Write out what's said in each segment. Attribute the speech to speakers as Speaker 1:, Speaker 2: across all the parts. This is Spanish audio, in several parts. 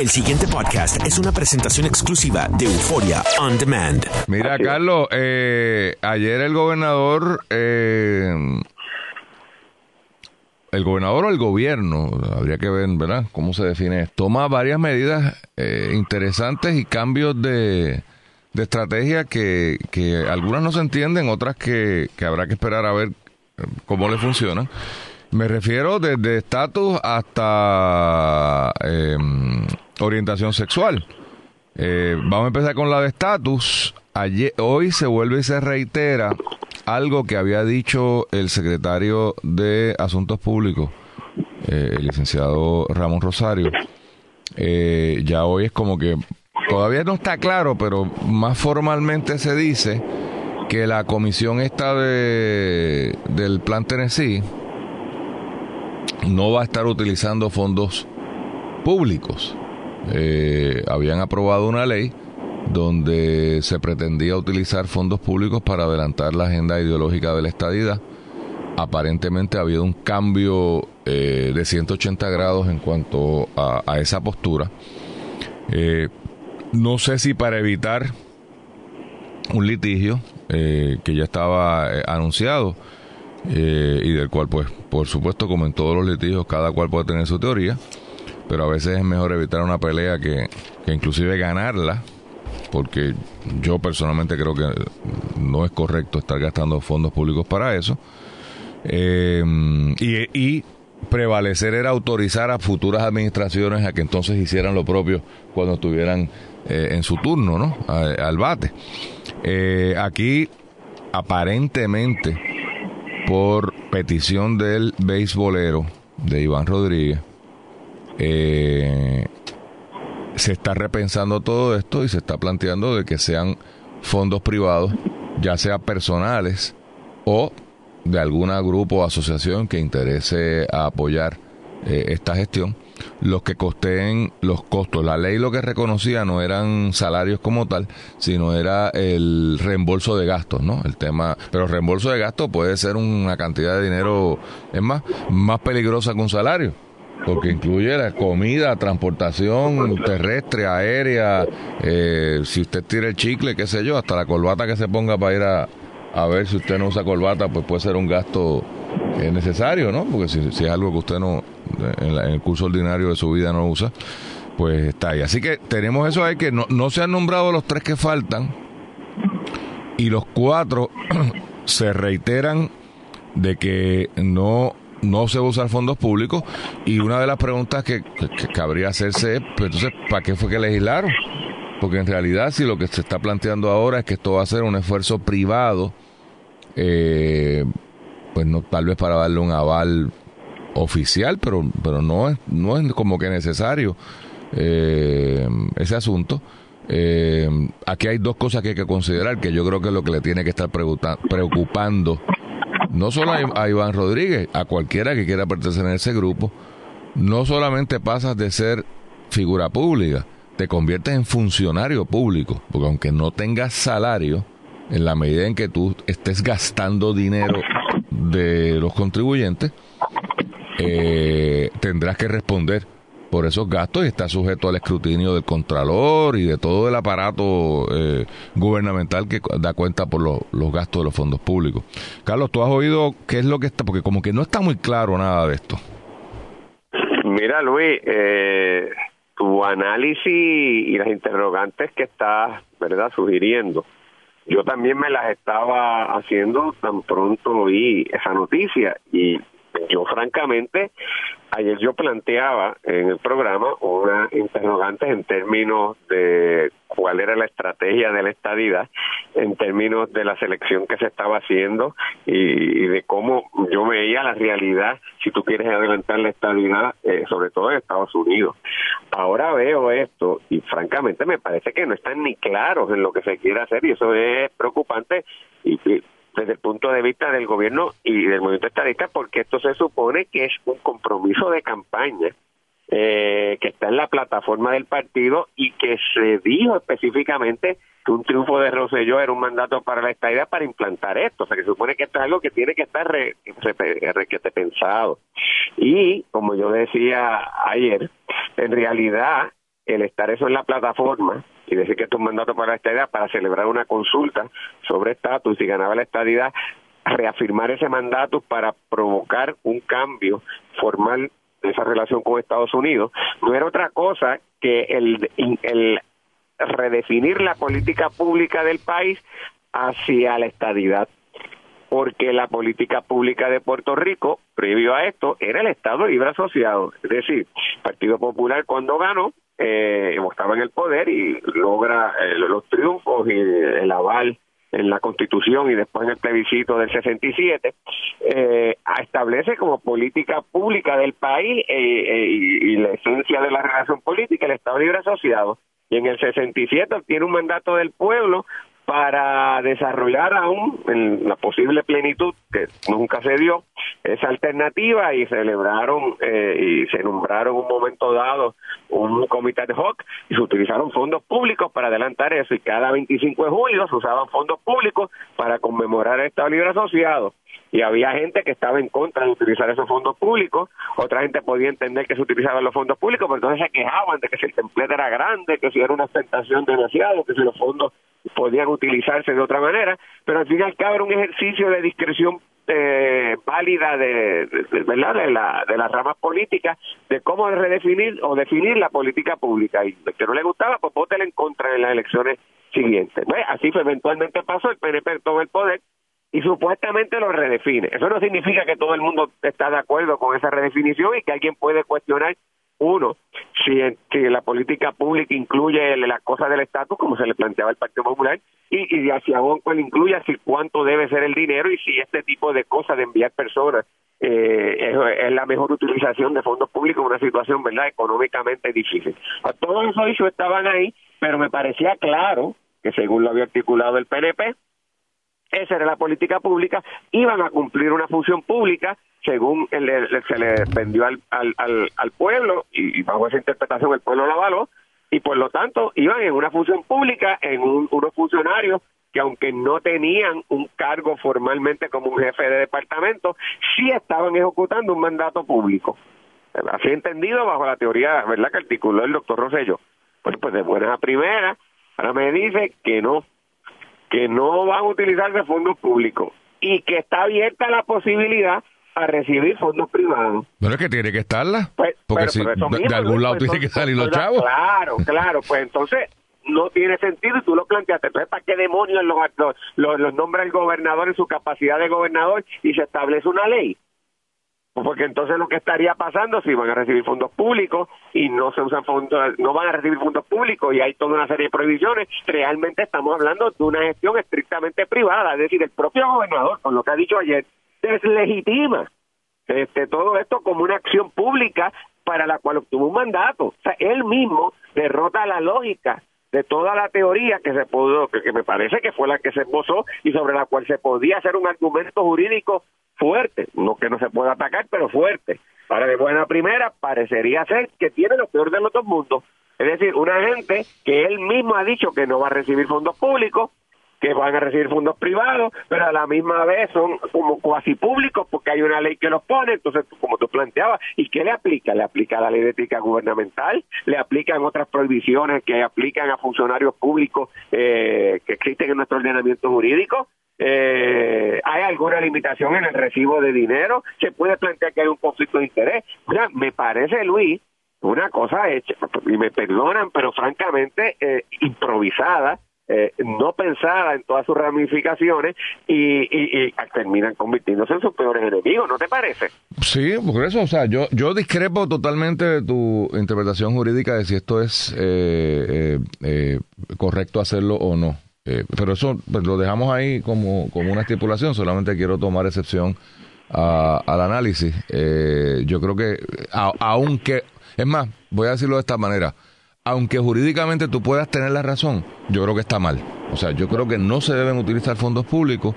Speaker 1: El siguiente podcast es una presentación exclusiva de Euforia On Demand.
Speaker 2: Mira, Carlos, eh, ayer el gobernador, eh, el gobernador o el gobierno, habría que ver, ¿verdad?, cómo se define, toma varias medidas eh, interesantes y cambios de, de estrategia que, que algunas no se entienden, otras que, que habrá que esperar a ver cómo le funcionan. Me refiero desde estatus hasta eh, orientación sexual. Eh, vamos a empezar con la de estatus. Hoy se vuelve y se reitera algo que había dicho el secretario de Asuntos Públicos, eh, el licenciado Ramón Rosario. Eh, ya hoy es como que todavía no está claro, pero más formalmente se dice que la comisión esta de, del Plan Tennessee no va a estar utilizando fondos públicos. Eh, habían aprobado una ley donde se pretendía utilizar fondos públicos para adelantar la agenda ideológica de la estadidad. Aparentemente ha habido un cambio eh, de 180 grados en cuanto a, esa postura. Eh, no sé si para evitar un litigio que ya estaba anunciado y del cual pues por supuesto, como en todos los litigios, cada cual puede tener su teoría, pero a veces es mejor evitar una pelea que, inclusive ganarla, porque yo personalmente creo que no es correcto estar gastando fondos públicos para eso. Eh, y, prevalecer era autorizar a futuras administraciones a que entonces hicieran lo propio cuando estuvieran eh, en su turno, ¿no? al bate. Eh, aquí, aparentemente, por petición del beisbolero de Iván Rodríguez, eh, se está repensando todo esto y se está planteando de que sean fondos privados, ya sea personales o de algún grupo o asociación que interese apoyar eh, esta gestión los que costeen los costos. La ley lo que reconocía no eran salarios como tal, sino era el reembolso de gastos, ¿no? El tema, pero reembolso de gastos puede ser una cantidad de dinero, es más, más peligrosa que un salario. Porque incluye la comida, transportación terrestre, aérea, eh, si usted tira el chicle, qué sé yo, hasta la corbata que se ponga para ir a, a ver si usted no usa corbata, pues puede ser un gasto eh, necesario, ¿no? Porque si, es algo que usted no, en, el curso ordinario de su vida no usa, pues está ahí. Así que tenemos eso ahí que no, no se han nombrado los tres que faltan y los cuatro se reiteran de que no no se va a usar fondos públicos y una de las preguntas que, cabría hacerse es, pues entonces, ¿para qué fue que legislaron? Porque en realidad si lo que se está planteando ahora es que esto va a ser un esfuerzo privado, eh, pues no tal vez para darle un aval oficial, pero, pero no, es, no es como que necesario eh, ese asunto. Eh, aquí hay dos cosas que hay que considerar, que yo creo que es lo que le tiene que estar preocupando, no solo a, Iván Rodríguez, a cualquiera que quiera pertenecer a ese grupo, no solamente pasas de ser figura pública, te conviertes en funcionario público, porque aunque no tengas salario, en la medida en que tú estés gastando dinero de los contribuyentes, eh, tendrás que responder por esos gastos y está sujeto al escrutinio del Contralor y de todo el aparato eh, gubernamental que da cuenta por los gastos de los fondos públicos. Carlos, ¿tú has oído qué es lo que está? Porque como que no está muy claro nada de esto.
Speaker 3: Mira, Luis, eh, tu análisis y las interrogantes que estás, ¿verdad?, sugiriendo. Yo también me las estaba haciendo tan pronto oí esa noticia y yo francamente, ayer yo planteaba en el programa una interrogante en términos de cuál era la estrategia de la estadidad, en términos de la selección que se estaba haciendo y, de cómo yo veía la realidad, si tú quieres adelantar la estadidad, eh, sobre todo en Estados Unidos. Ahora veo esto y francamente me parece que no están ni claros en lo que se quiere hacer y eso es preocupante y desde el punto de vista del gobierno y del movimiento estadista, porque esto se supone que es un compromiso de campaña eh, que está en la plataforma del partido y que se dijo específicamente que un triunfo de Rosselló era un mandato para la estadía para implantar esto. O sea, que se supone que esto es algo que tiene que estar re, pensado. Y, como yo decía ayer, en realidad el estar eso en la plataforma y decir que esto es un mandato para la estadidad para celebrar una consulta sobre estatus y ganaba la estadidad, reafirmar ese mandato para provocar un cambio formal de esa relación con Estados Unidos, no era otra cosa que el, el redefinir la política pública del país hacia la estadidad porque la política pública de Puerto Rico, previo a esto, era el Estado Libre Asociado. Es decir, Partido Popular cuando ganó, eh, estaba en el poder y logra eh, los triunfos y el aval en la Constitución y después en el plebiscito del 67, eh, establece como política pública del país eh, eh, y, y, la esencia de la relación política el Estado Libre Asociado. Y en el 67 tiene un mandato del pueblo para desarrollar aún en la posible plenitud que nunca se dio esa alternativa y celebraron eh, y se nombraron un momento dado un comité de hoc y se utilizaron fondos públicos para adelantar eso. Y cada 25 de julio se usaban fondos públicos para conmemorar el Estado Libre Asociado y había gente que estaba en contra de utilizar esos fondos públicos, otra gente podía entender que se utilizaban los fondos públicos, pero entonces se quejaban de que si el templete era grande, que si era una ostentación demasiado, que si los fondos podían utilizarse de otra manera, pero al final cabe un ejercicio de discreción eh, válida de, verdad de la de las ramas políticas de cómo redefinir o definir la política pública. Y que no le gustaba pues voten en contra en las elecciones siguientes. Pues, así fue eventualmente pasó el PNP todo el poder y supuestamente lo redefine eso no significa que todo el mundo está de acuerdo con esa redefinición y que alguien puede cuestionar uno, si, la política pública incluye las cosas del estatus, como se le planteaba al Partido Popular, y, y hacia pues, incluye así cuánto debe ser el dinero y si este tipo de cosas de enviar personas eh, es, la mejor utilización de fondos públicos en una situación verdad económicamente difícil. Todos esos hechos estaban ahí, pero me parecía claro que según lo había articulado el PNP, esa era la política pública, iban a cumplir una función pública según se le vendió al, al, al, pueblo y, bajo esa interpretación el pueblo la avaló y por lo tanto iban en una función pública en unos funcionarios que aunque no tenían un cargo formalmente como un jefe de departamento, sí estaban ejecutando un mandato público. Así entendido bajo la teoría verdad que articuló el doctor Rosello. Pues, pues de buenas a primeras, ahora me dice que no, que no van a utilizarse fondos públicos y que está abierta la posibilidad a recibir fondos privados.
Speaker 2: Bueno, es que tiene que estarla. Pues, porque si de, algún lado tiene que salir los chavos.
Speaker 3: Claro, claro. Pues entonces no tiene sentido y tú lo planteaste. Entonces, ¿para qué demonios los, los, los nombra el gobernador en su capacidad de gobernador y se establece una ley? Porque entonces lo que estaría pasando si van a recibir fondos públicos y no se usan fondos, no van a recibir fondos públicos y hay toda una serie de prohibiciones, realmente estamos hablando de una gestión estrictamente privada, es decir, el propio gobernador, con lo que ha dicho ayer, deslegitima este, todo esto como una acción pública para la cual obtuvo un mandato. O sea, él mismo derrota la lógica de toda la teoría que se pudo, que, me parece que fue la que se esbozó y sobre la cual se podía hacer un argumento jurídico fuerte, no que no se pueda atacar, pero fuerte. Para de buena primera parecería ser que tiene lo peor de los dos mundos. Es decir, una gente que él mismo ha dicho que no va a recibir fondos públicos, que van a recibir fondos privados, pero a la misma vez son como cuasi públicos porque hay una ley que los pone, entonces como tú planteabas, ¿y qué le aplica? Le aplica la ley de ética gubernamental, le aplican otras prohibiciones que aplican a funcionarios públicos eh, que existen en nuestro ordenamiento jurídico, eh, hay alguna limitación en el recibo de dinero, se puede plantear que hay un conflicto de interés. Mira, me parece, Luis, una cosa hecha, y me perdonan, pero francamente eh, improvisada, eh, no pensada en todas sus ramificaciones y, terminan convirtiéndose en sus peores enemigos, ¿no te parece?
Speaker 2: Sí, por eso, o sea, yo, yo discrepo totalmente de tu interpretación jurídica de si esto es eh, eh, correcto hacerlo o no. Pero eso pues, lo dejamos ahí como, como una estipulación, solamente quiero tomar excepción al análisis. yo creo que, aunque, es más, voy a decirlo de esta manera, aunque jurídicamente tú puedas tener la razón, yo creo que está mal. O sea, yo creo que no se deben utilizar fondos públicos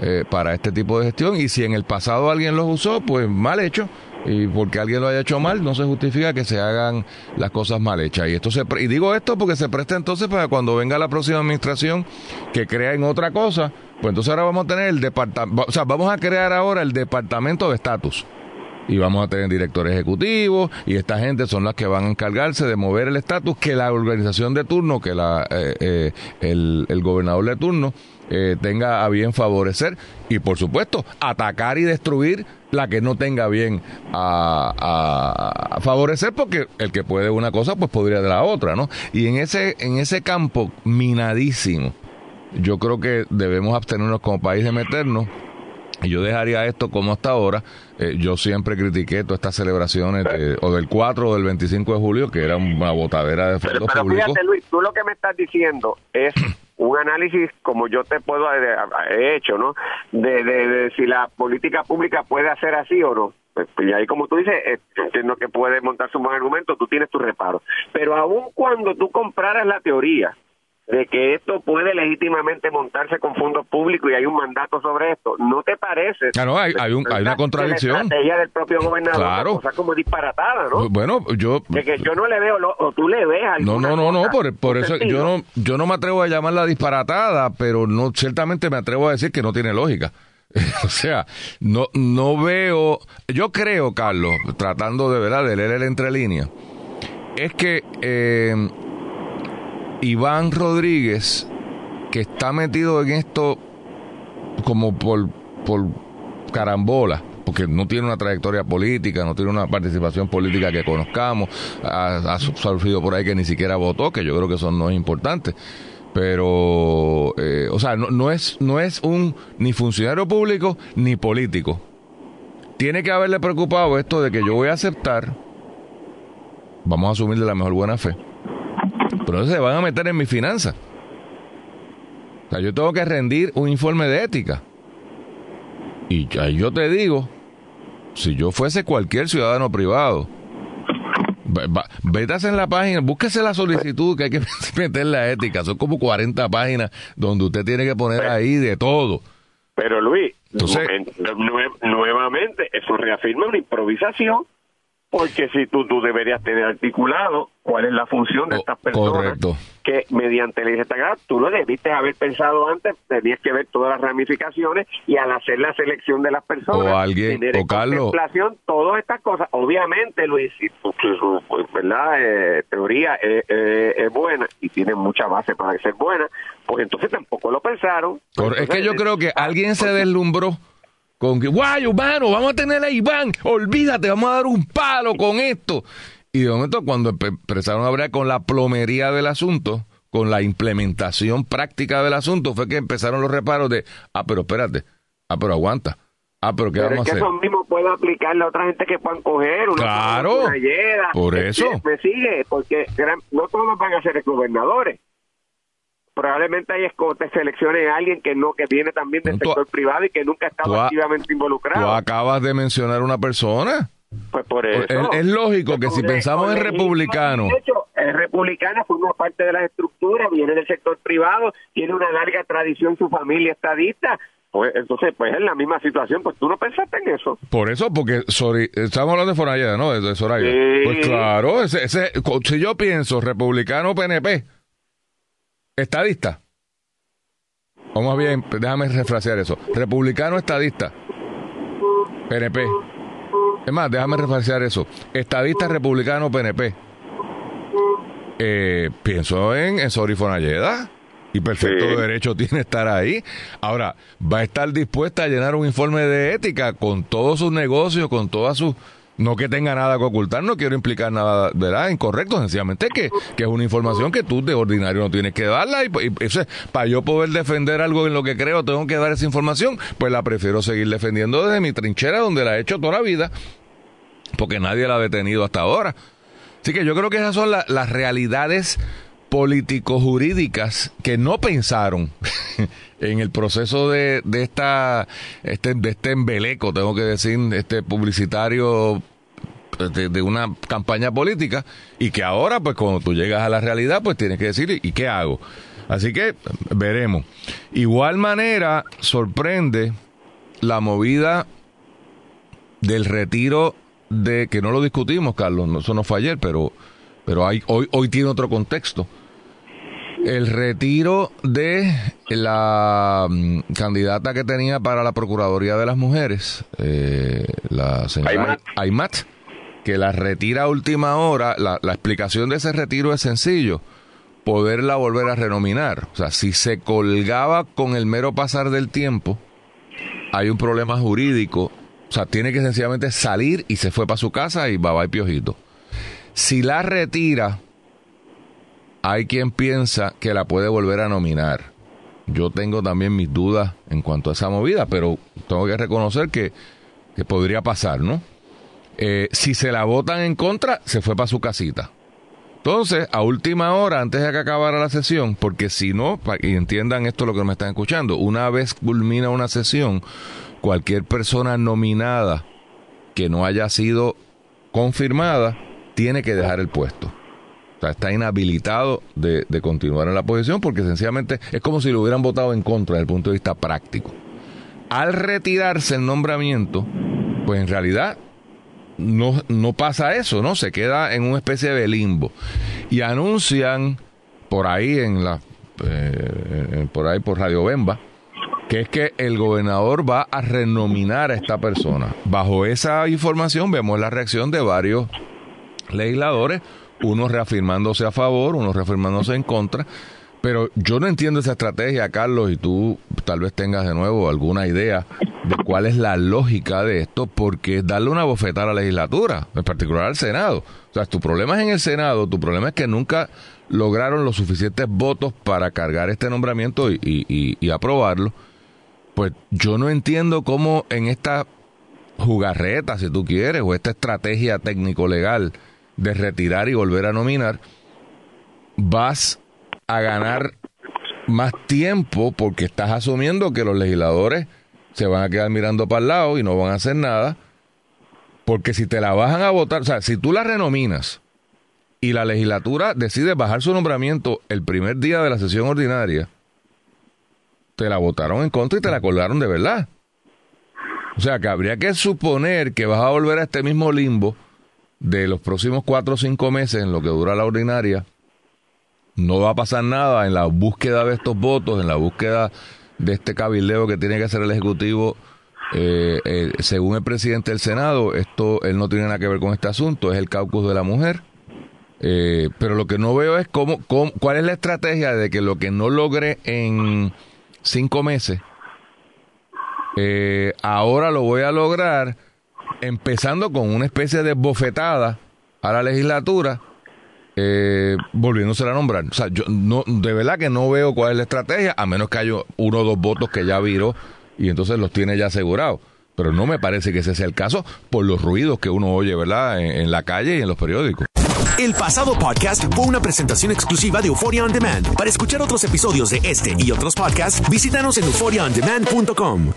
Speaker 2: eh, para este tipo de gestión y si en el pasado alguien los usó, pues mal hecho. Y porque alguien lo haya hecho mal, no se justifica que se hagan las cosas mal hechas. Y esto se y digo esto porque se presta entonces para cuando venga la próxima administración que crea en otra cosa, pues entonces ahora vamos a tener el departamento, o sea, vamos a crear ahora el departamento de estatus y vamos a tener directores ejecutivos y esta gente son las que van a encargarse de mover el estatus que la organización de turno, que la, eh, eh, el, el, gobernador de turno eh, tenga a bien favorecer y por supuesto atacar y destruir la que no tenga bien a, a, favorecer porque el que puede una cosa pues podría de la otra, ¿no? Y en ese, en ese campo minadísimo, yo creo que debemos abstenernos como país de meternos y yo dejaría esto como hasta ahora. Eh, yo siempre critiqué todas estas celebraciones o del 4 o del 25 de julio, que era una botadera de fondos pero, pero Fíjate,
Speaker 3: Luis, tú lo que me estás diciendo es un análisis como yo te puedo he hecho, ¿no? De, de, si la política pública puede hacer así o no. Pues, pues, y ahí, como tú dices, eh, entiendo que puede montarse un buen argumento, tú tienes tu reparo. Pero aun cuando tú compraras la teoría de que esto puede legítimamente montarse con fondos públicos y hay un mandato sobre esto. ¿No te parece?
Speaker 2: Claro, hay, hay, una contradicción. La
Speaker 3: estrategia del propio gobernador, claro. cosa como disparatada, ¿no?
Speaker 2: Bueno, yo...
Speaker 3: De que yo no le veo, o tú le ves
Speaker 2: No, no, no, no, por, por eso yo no, yo no me atrevo a llamarla disparatada, pero no ciertamente me atrevo a decir que no tiene lógica. o sea, no, no veo... Yo creo, Carlos, tratando de verdad de leer el entre líneas, es que... Eh, Iván Rodríguez, que está metido en esto como por, por carambola, porque no tiene una trayectoria política, no tiene una participación política que conozcamos, ha, sufrido por ahí que ni siquiera votó, que yo creo que eso no es importante. Pero, eh, o sea, no, no, es, no es un ni funcionario público ni político. Tiene que haberle preocupado esto de que yo voy a aceptar, vamos a asumir de la mejor buena fe, pero se van a meter en mi finanza. O sea, yo tengo que rendir un informe de ética. Y yo te digo, si yo fuese cualquier ciudadano privado, vete en la página, búsquese la solicitud que hay que meter la ética. Son como 40 páginas donde usted tiene que poner ahí de todo.
Speaker 3: Pero Luis, nuevamente, eso reafirma una improvisación porque si tú, tú deberías tener articulado cuál es la función de estas personas que mediante la esta tú lo debiste haber pensado antes, tenías que ver todas las ramificaciones y al hacer la selección de las personas,
Speaker 2: o alguien,
Speaker 3: tener
Speaker 2: o Carlos,
Speaker 3: todas estas cosas. Obviamente, Luis, su, pues, ¿verdad? Eh, teoría es, buena y tiene mucha base para ser buena, pues entonces tampoco lo pensaron.
Speaker 2: es que yo creo que alguien se deslumbró con que, guay, humano, vamos a tener a Iván, olvídate, vamos a dar un palo con esto. Y de momento, cuando empezaron a hablar con la plomería del asunto, con la implementación práctica del asunto, fue que empezaron los reparos de, ah, pero espérate, ah, pero aguanta. Ah, pero ¿qué vamos a hacer?
Speaker 3: eso mismo puede aplicarle a otra gente que puedan coger una
Speaker 2: Claro, por eso.
Speaker 3: Me sigue, porque no todos van a ser gobernadores probablemente hay escotes selecciones a alguien que no que viene también del sector privado y que nunca ha estado activamente involucrado.
Speaker 2: Tú acabas de mencionar una persona.
Speaker 3: Pues por eso.
Speaker 2: Es, lógico que si pensamos en republicano. De
Speaker 3: hecho, el republicano forma parte de las estructuras, viene del sector privado, tiene una larga tradición, su familia estadista. Pues, entonces, pues es la misma situación, pues tú no pensaste en eso.
Speaker 2: Por eso, porque estamos hablando de Soraya, ¿no? De, Soraya. Pues claro, ese, ese, si yo pienso republicano PNP, estadista. Vamos bien, déjame refrasear eso. Republicano estadista. PNP. Es más, déjame refrasear eso. Estadista republicano PNP. Eh, pienso en, en Sori y perfecto derecho tiene estar ahí. Ahora, va a estar dispuesta a llenar un informe de ética con todos sus negocios, con todas sus no que tenga nada que ocultar, no quiero implicar nada, ¿verdad? Incorrecto, sencillamente que, que es una información que tú de ordinario no tienes que darla y, para yo poder defender algo en lo que creo tengo que dar esa información, pues la prefiero seguir defendiendo desde mi trinchera donde la he hecho toda la vida, porque nadie la ha detenido hasta ahora. Así que yo creo que esas son las realidades político-jurídicas que no pensaron en el proceso de, de esta este, de este embeleco, tengo que decir, este publicitario de, una campaña política y que ahora, pues cuando tú llegas a la realidad, pues tienes que decir, ¿y qué hago? Así que veremos. Igual manera, sorprende la movida del retiro de, que no lo discutimos, Carlos, eso no fue ayer, pero, pero hay, hoy, hoy tiene otro contexto el retiro de la mm, candidata que tenía para la Procuraduría de las Mujeres, eh, la señora Aymat, que la retira a última hora, la, la explicación de ese retiro es sencillo poderla volver a renominar. O sea, si se colgaba con el mero pasar del tiempo, hay un problema jurídico. O sea, tiene que sencillamente salir y se fue para su casa y va, va y piojito. Si la retira, hay quien piensa que la puede volver a nominar. Yo tengo también mis dudas en cuanto a esa movida, pero tengo que reconocer que, que podría pasar, ¿no? Eh, si se la votan en contra, se fue para su casita. Entonces, a última hora, antes de que acabara la sesión, porque si no, y entiendan esto lo que me están escuchando, una vez culmina una sesión, cualquier persona nominada que no haya sido confirmada tiene que dejar el puesto. Sea, está inhabilitado de, de continuar en la posición porque sencillamente es como si lo hubieran votado en contra desde el punto de vista práctico. Al retirarse el nombramiento, pues en realidad no, no pasa eso, ¿no? Se queda en una especie de limbo. Y anuncian por ahí en la eh, por ahí por Radio Bemba que es que el gobernador va a renominar a esta persona. Bajo esa información vemos la reacción de varios legisladores, unos reafirmándose a favor, unos reafirmándose en contra. Pero yo no entiendo esa estrategia, Carlos, y tú tal vez tengas de nuevo alguna idea de cuál es la lógica de esto, porque darle una bofetada a la legislatura, en particular al Senado. O sea, tu problema es en el Senado, tu problema es que nunca lograron los suficientes votos para cargar este nombramiento y, y aprobarlo. Pues yo no entiendo cómo en esta jugarreta, si tú quieres, o esta estrategia técnico-legal de retirar y volver a nominar, vas a ganar más tiempo porque estás asumiendo que los legisladores se van a quedar mirando para el lado y no van a hacer nada. Porque si te la bajan a votar, o sea, si tú la renominas y la legislatura decide bajar su nombramiento el primer día de la sesión ordinaria, te la votaron en contra y te la colgaron de verdad. O sea, que habría que suponer que vas a volver a este mismo limbo de los próximos cuatro o cinco meses en lo que dura la ordinaria no va a pasar nada en la búsqueda de estos votos, en la búsqueda de este cabildeo que tiene que hacer el Ejecutivo. Eh, eh, según el presidente del Senado, esto él no tiene nada que ver con este asunto, es el caucus de la mujer. Eh, pero lo que no veo es cómo, cuál es la estrategia de que lo que no logre en cinco meses, ahora lo voy a lograr empezando con una especie de bofetada a la legislatura eh, volviéndose a nombrar. O sea, yo no, de verdad que no veo cuál es la estrategia, a menos que haya uno o dos votos que ya viró y entonces los tiene ya asegurados. Pero no me parece que ese sea el caso por los ruidos que uno oye, ¿verdad? En, la calle y en los periódicos.
Speaker 1: El pasado podcast fue una presentación exclusiva de Euphoria On Demand. Para escuchar otros episodios de este y otros podcasts, visítanos en euphoriaondemand.com.